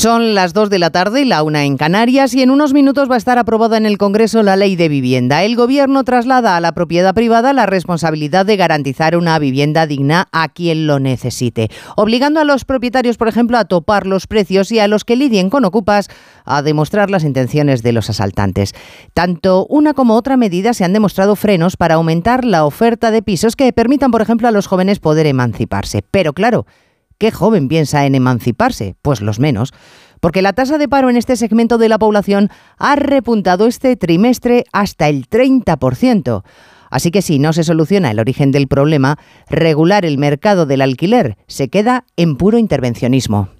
Son las 2 de la tarde, la una en Canarias, y en unos minutos va a estar aprobada en el Congreso la ley de vivienda. El Gobierno traslada a la propiedad privada la responsabilidad de garantizar una vivienda digna a quien lo necesite, obligando a los propietarios, por ejemplo, a topar los precios y a los que lidien con ocupas a demostrar las intenciones de los asaltantes. Tanto una como otra medida se han demostrado frenos para aumentar la oferta de pisos que permitan, por ejemplo, a los jóvenes poder emanciparse. Pero claro, ¿Qué joven piensa en emanciparse? Pues los menos. Porque la tasa de paro en este segmento de la población ha repuntado este trimestre hasta el 30%. Así que si no se soluciona el origen del problema, regular el mercado del alquiler se queda en puro intervencionismo.